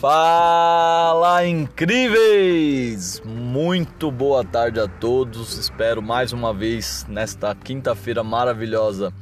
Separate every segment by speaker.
Speaker 1: Fala incríveis! Muito boa tarde a todos. Espero mais uma vez nesta quinta-feira maravilhosa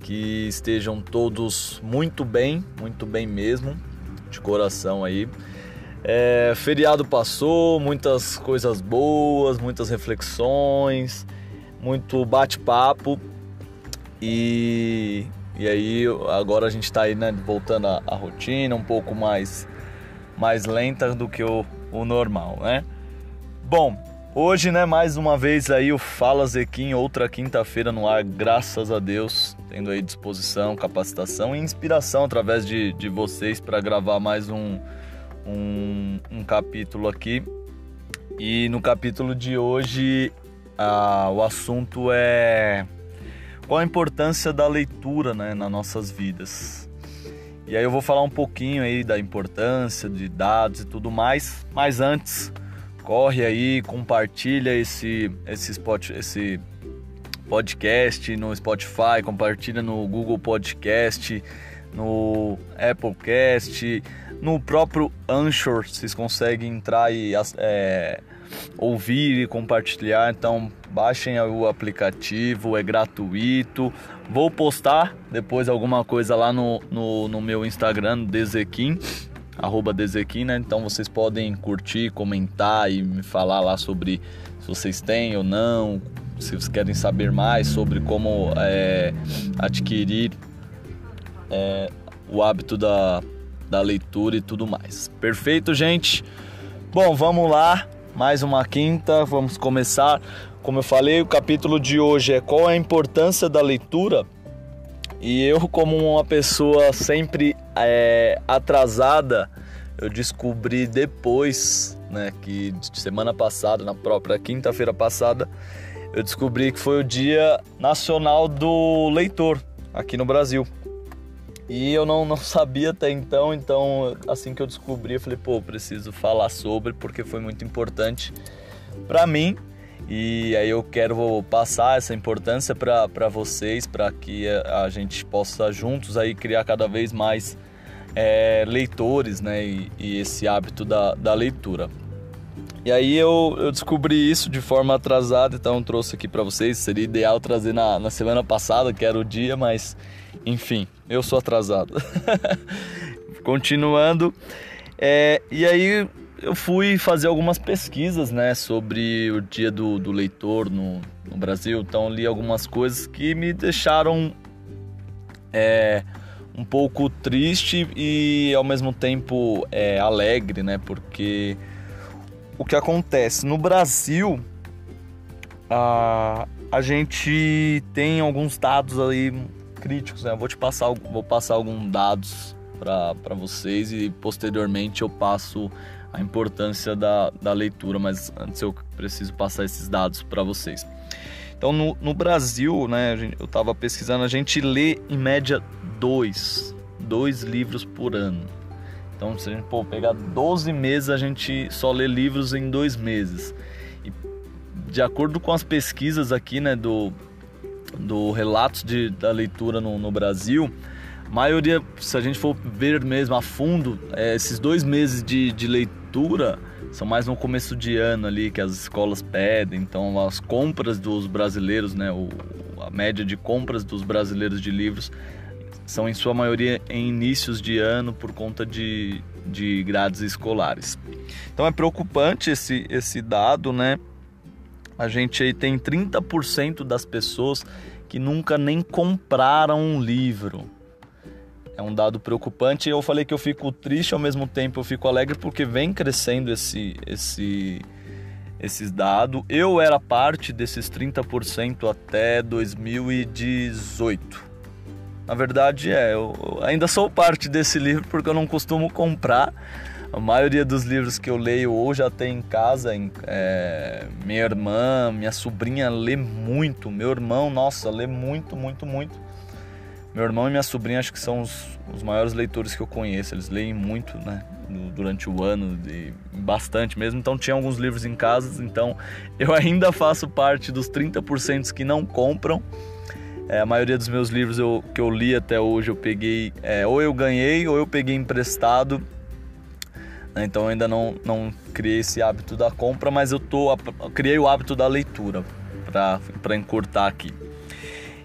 Speaker 1: que estejam todos muito bem, muito bem mesmo, de coração aí. É, feriado passou, muitas coisas boas, muitas reflexões, muito bate-papo e, e aí agora a gente está aí né, voltando à rotina um pouco mais mais lenta do que o, o normal, né? Bom, hoje, né, mais uma vez aí o Fala Zequim, outra quinta-feira no ar, graças a Deus, tendo aí disposição, capacitação e inspiração através de, de vocês para gravar mais um, um, um, capítulo aqui. E no capítulo de hoje, ah, o assunto é qual a importância da leitura né, nas nossas vidas. E aí eu vou falar um pouquinho aí da importância de dados e tudo mais, mas antes corre aí, compartilha esse esse spot, esse podcast no Spotify, compartilha no Google Podcast, no Applecast, no próprio Anchor, vocês conseguem entrar e é, ouvir e compartilhar. Então baixem o aplicativo, é gratuito. Vou postar depois alguma coisa lá no, no, no meu Instagram, Dezequim, arroba Dezequim, né? Então vocês podem curtir, comentar e me falar lá sobre se vocês têm ou não, se vocês querem saber mais sobre como é, adquirir é, o hábito da, da leitura e tudo mais. Perfeito, gente? Bom, vamos lá mais uma quinta, vamos começar. Como eu falei, o capítulo de hoje é qual a importância da leitura. E eu, como uma pessoa sempre é, atrasada, eu descobri depois, né, que semana passada, na própria quinta-feira passada, eu descobri que foi o Dia Nacional do Leitor aqui no Brasil. E eu não, não sabia até então, então assim que eu descobri, eu falei, pô, preciso falar sobre porque foi muito importante para mim. E aí eu quero passar essa importância para vocês, para que a, gente possa juntos aí criar cada vez mais é, leitores, né? E, e, esse hábito da, da leitura. E aí eu, eu descobri isso de forma atrasada, então trouxe aqui para vocês. Seria ideal trazer na, na semana passada, que era o dia, mas enfim, eu sou atrasado. Continuando. É, e aí eu fui fazer algumas pesquisas né, sobre o dia do, do leitor no, no Brasil. Então li algumas coisas que me deixaram é, um pouco triste e ao mesmo tempo é, alegre, né? Porque o que acontece no Brasil a, a gente tem alguns dados aí críticos, né? Eu vou te passar, vou passar alguns dados para vocês e posteriormente eu passo a importância da, da leitura, mas antes eu preciso passar esses dados para vocês. Então, no, no Brasil, né, eu estava pesquisando, a gente lê em média dois, dois livros por ano. Então, se a gente pô, pegar 12 meses, a gente só lê livros em dois meses. E de acordo com as pesquisas aqui, né, do, do relatos de, da leitura no, no Brasil, maioria, se a gente for ver mesmo a fundo, é, esses dois meses de, de leitura são mais no começo de ano ali que as escolas pedem, então as compras dos brasileiros, né, o, a média de compras dos brasileiros de livros são em sua maioria em inícios de ano por conta de, de grades escolares. Então é preocupante esse, esse dado, né? A gente aí tem 30% das pessoas que nunca nem compraram um livro. É um dado preocupante. Eu falei que eu fico triste ao mesmo tempo eu fico alegre porque vem crescendo esse esse esses dados. Eu era parte desses 30% até 2018. Na verdade, é, eu ainda sou parte desse livro porque eu não costumo comprar a maioria dos livros que eu leio ou já tem em casa. É, minha irmã, minha sobrinha lê muito. Meu irmão, nossa, lê muito, muito, muito. Meu irmão e minha sobrinha acho que são os, os maiores leitores que eu conheço. Eles leem muito, né? Durante o ano, e bastante mesmo. Então tinha alguns livros em casa. Então eu ainda faço parte dos 30% que não compram. É, a maioria dos meus livros eu, que eu li até hoje eu peguei, é, ou eu ganhei ou eu peguei emprestado Né? Então eu ainda não, não criei esse hábito da compra, mas eu tô criei o hábito da leitura para encurtar aqui.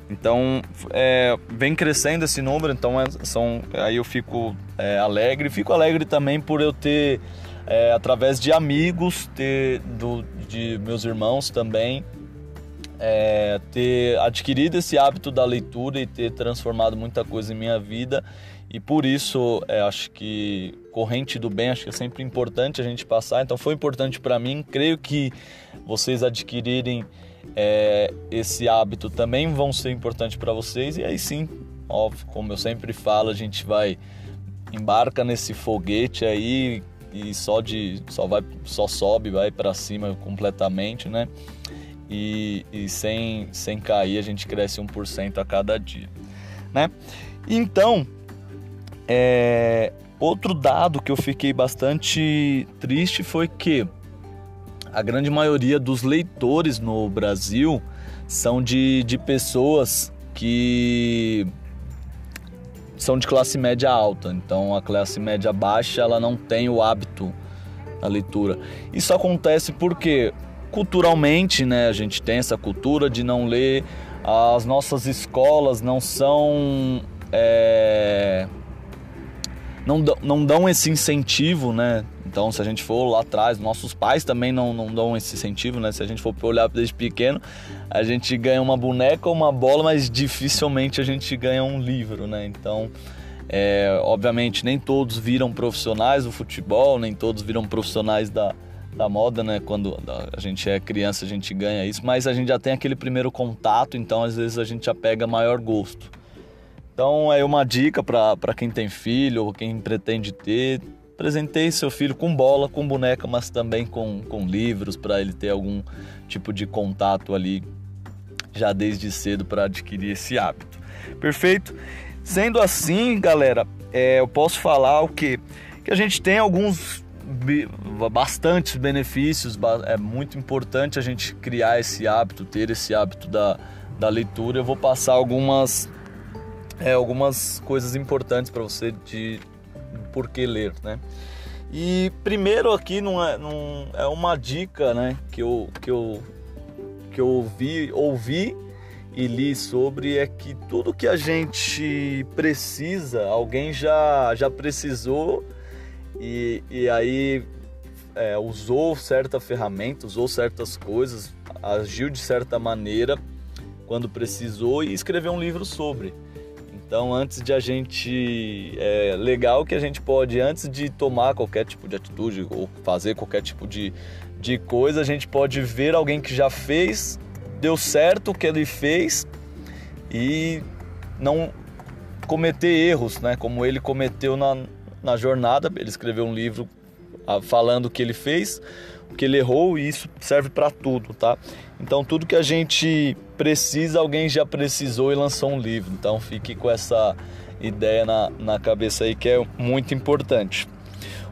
Speaker 1: Então é, vem crescendo esse número, então é, são, aí eu fico é, alegre, fico alegre também por eu ter é, através de amigos, ter do, de meus irmãos também, é, ter adquirido esse hábito da leitura e ter transformado muita coisa em minha vida. E por isso é, acho que corrente do bem acho que é sempre importante a gente passar. Então foi importante para mim. Creio que vocês adquirirem é, esse hábito também vão ser importante para vocês. E aí sim óbvio como eu sempre falo a gente vai embarca nesse foguete aí e só de só vai só sobe vai para cima completamente né e, e sem, sem cair a gente cresce 1% a cada dia, né? Então, é, outro dado que eu fiquei bastante triste foi que a grande maioria dos leitores no Brasil são de, de pessoas que são de classe média alta. Então a classe média baixa ela não tem o hábito da leitura. Isso acontece porque culturalmente, né, a gente tem essa cultura de não ler. As nossas escolas não são. É, não, não dão esse incentivo, né? Então, se a gente for lá atrás, nossos pais também não, não dão esse incentivo, né? Se a gente for olhar desde pequeno, a gente ganha uma boneca ou uma bola, mas dificilmente a gente ganha um livro, né? Então, é, obviamente, nem todos viram profissionais do futebol, nem todos viram profissionais da, da moda, né? Quando a gente é criança, a gente ganha isso, mas a gente já tem aquele primeiro contato, então às vezes a gente já pega maior gosto. Então é uma dica para quem tem filho ou quem pretende ter. Presentei seu filho com bola, com boneca, mas também com, com livros para ele ter algum tipo de contato ali já desde cedo para adquirir esse hábito. Perfeito? Sendo assim, galera, é, eu posso falar o que? Que a gente tem alguns bastantes benefícios. É muito importante a gente criar esse hábito, ter esse hábito da, da leitura. Eu vou passar algumas, é, algumas coisas importantes para você de por que ler, né? E primeiro aqui não é, não é uma dica, né, que eu que eu que eu ouvi, ouvi e li sobre é que tudo que a gente precisa, alguém já já precisou e, e aí é, usou certa ferramenta, usou certas coisas, agiu de certa maneira quando precisou e escreveu um livro sobre. Então, antes de a gente. É legal que a gente pode, antes de tomar qualquer tipo de atitude ou fazer qualquer tipo de, de coisa, a gente pode ver alguém que já fez, deu certo o que ele fez e não cometer erros, né? Como ele cometeu na, na jornada. Ele escreveu um livro ah, falando o que ele fez, o que ele errou e isso serve para tudo, tá? Então tudo que a gente precisa, alguém já precisou e lançou um livro. Então fique com essa ideia na, na cabeça aí que é muito importante.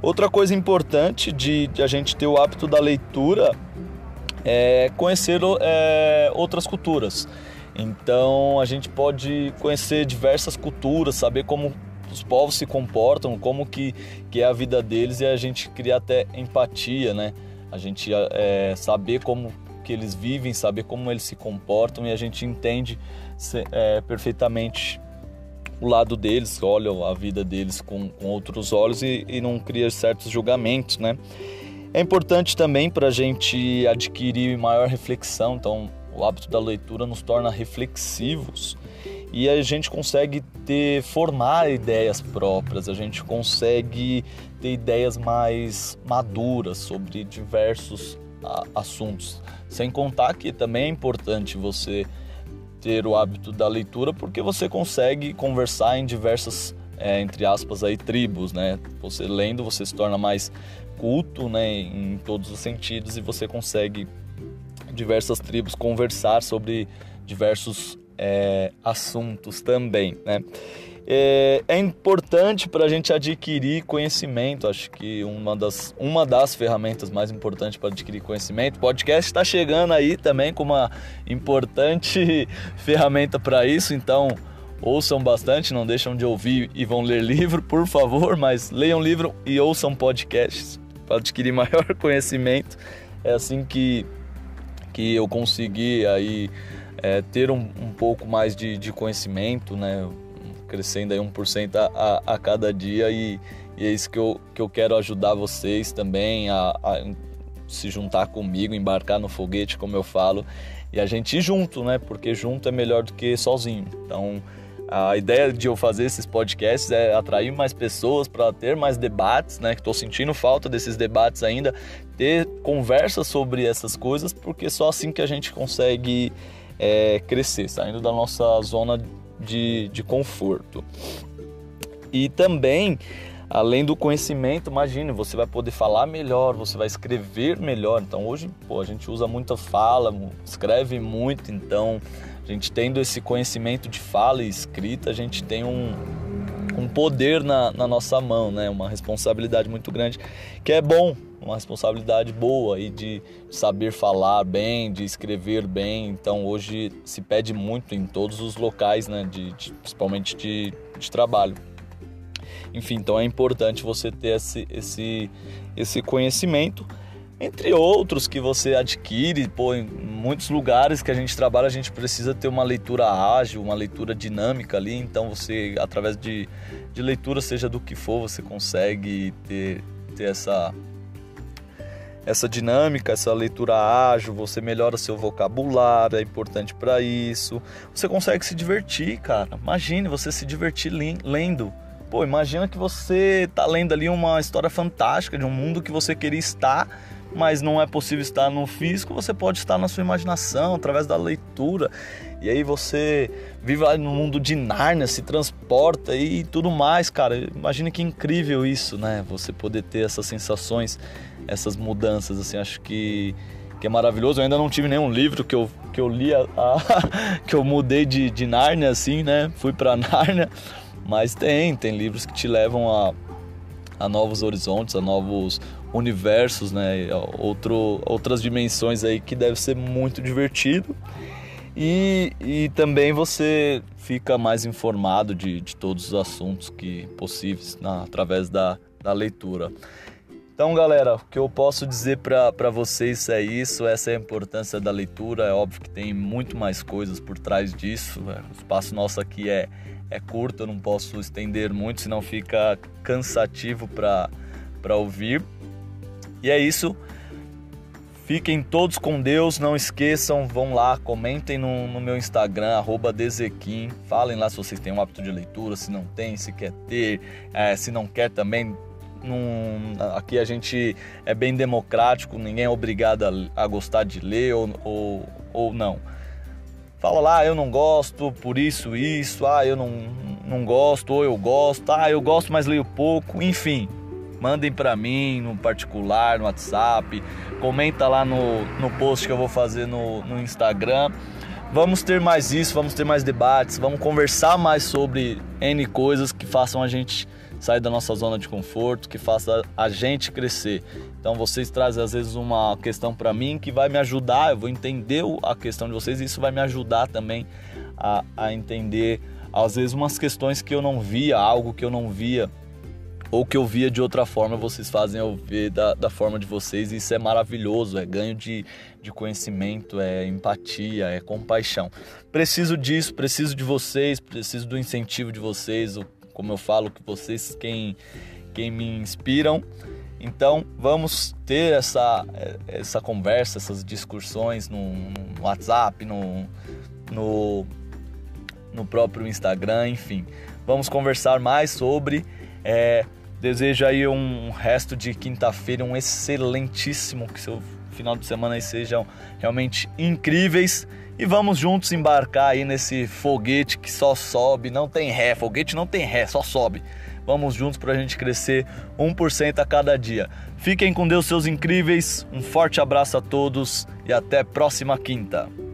Speaker 1: Outra coisa importante de, de a gente ter o hábito da leitura é conhecer é, outras culturas. Então a gente pode conhecer diversas culturas, saber como os povos se comportam, como que, que é a vida deles e a gente cria até empatia, né? A gente é, saber como que eles vivem, saber como eles se comportam e a gente entende é, perfeitamente o lado deles, olha a vida deles com, com outros olhos e, e não cria certos julgamentos, né? É importante também para a gente adquirir maior reflexão, então o hábito da leitura nos torna reflexivos e a gente consegue ter formar ideias próprias, a gente consegue ter ideias mais maduras sobre diversos assuntos. Sem contar que também é importante você ter o hábito da leitura porque você consegue conversar em diversas é, entre aspas aí tribos, né? Você lendo você se torna mais culto, né, em todos os sentidos e você consegue diversas tribos conversar sobre diversos é, assuntos também, né? É, é importante para a gente adquirir conhecimento. Acho que uma das, uma das ferramentas mais importantes para adquirir conhecimento. O podcast está chegando aí também com uma importante ferramenta para isso. Então, ouçam bastante, não deixam de ouvir e vão ler livro, por favor, mas leiam livro e ouçam podcasts para adquirir maior conhecimento. É assim que, que eu consegui aí é, ter um, um, pouco mais de, de, conhecimento, né? Crescendo aí 1% a, a, a cada dia e, e, é isso que eu, que eu quero ajudar vocês também a, a se juntar comigo, embarcar no foguete, como eu falo, e a gente ir junto, né? Porque junto é melhor do que sozinho. Então, a ideia de eu fazer esses podcasts é atrair mais pessoas para ter mais debates, né? Estou sentindo falta desses debates ainda, ter conversas sobre essas coisas, porque só assim que a gente consegue é, crescer, saindo da nossa zona de, de conforto. E também além do conhecimento, imagine, você vai poder falar melhor, você vai escrever melhor. Então hoje, pô, a gente usa muita fala, escreve muito, então a gente tendo esse conhecimento de fala e escrita, a gente tem um, um poder na, na nossa mão, né? Uma responsabilidade muito grande, que é bom, uma responsabilidade boa e de saber falar bem, de escrever bem. Então hoje se pede muito em todos os locais, né? De, de principalmente de, de trabalho. Enfim, então é importante você ter esse, esse, esse conhecimento, entre outros que você adquire. Pô, em muitos lugares que a gente trabalha, a gente precisa ter uma leitura ágil, uma leitura dinâmica ali. Então, você, através de, de leitura, seja do que for, você consegue ter, ter essa, essa dinâmica, essa leitura ágil, você melhora seu vocabulário, é importante para isso. Você consegue se divertir, cara. Imagine você se divertir lendo. Pô, imagina que você tá lendo ali uma história fantástica de um mundo que você queria estar, mas não é possível estar no físico, você pode estar na sua imaginação, através da leitura. E aí você vive lá no mundo de Nárnia, se transporta e tudo mais, cara. Imagina que incrível isso, né? Você poder ter essas sensações, essas mudanças, assim, acho que que é maravilhoso. Eu ainda não tive nenhum livro que eu, que eu li, a, a, que eu mudei de, de Nárnia, assim, né? Fui para Nárnia. Mas tem, tem livros que te levam a, a novos horizontes, a novos universos, né? Outro, outras dimensões aí que deve ser muito divertido. E, e também você fica mais informado de, de todos os assuntos que possíveis na, através da, da leitura. Então, galera, o que eu posso dizer para vocês é isso, essa é a importância da leitura. É óbvio que tem muito mais coisas por trás disso. Né? O espaço nosso aqui é, é curto, eu não posso estender muito, senão fica cansativo para ouvir. E é isso. Fiquem todos com Deus, não esqueçam, vão lá, comentem no, no meu Instagram, arroba Dezequim, falem lá se vocês têm um hábito de leitura, se não tem, se quer ter, é, se não quer também. Num, aqui a gente é bem democrático, ninguém é obrigado a, a gostar de ler ou, ou, ou não fala lá, ah, eu não gosto por isso, isso, ah, eu não, não gosto, ou eu gosto, ah, eu gosto, mas leio pouco, enfim. Mandem para mim no particular, no WhatsApp, comenta lá no, no post que eu vou fazer no, no Instagram. Vamos ter mais isso, vamos ter mais debates, vamos conversar mais sobre N coisas que façam a gente sair da nossa zona de conforto, que faça a gente crescer. Então vocês trazem às vezes uma questão para mim que vai me ajudar, eu vou entender a questão de vocês e isso vai me ajudar também a, a entender às vezes umas questões que eu não via, algo que eu não via ou que eu via de outra forma, vocês fazem eu ver da, da forma de vocês, e isso é maravilhoso, é ganho de, de conhecimento, é empatia, é compaixão. Preciso disso, preciso de vocês, preciso do incentivo de vocês, como eu falo, que vocês quem, quem me inspiram. Então vamos ter essa, essa conversa, essas discussões no, no WhatsApp, no, no, no próprio Instagram, enfim. Vamos conversar mais sobre. É, desejo aí um resto de quinta-feira, um excelentíssimo, que seu final de semana aí sejam realmente incríveis. E vamos juntos embarcar aí nesse foguete que só sobe, não tem ré. Foguete não tem ré, só sobe. Vamos juntos para a gente crescer 1% a cada dia. Fiquem com Deus, seus incríveis. Um forte abraço a todos e até próxima quinta.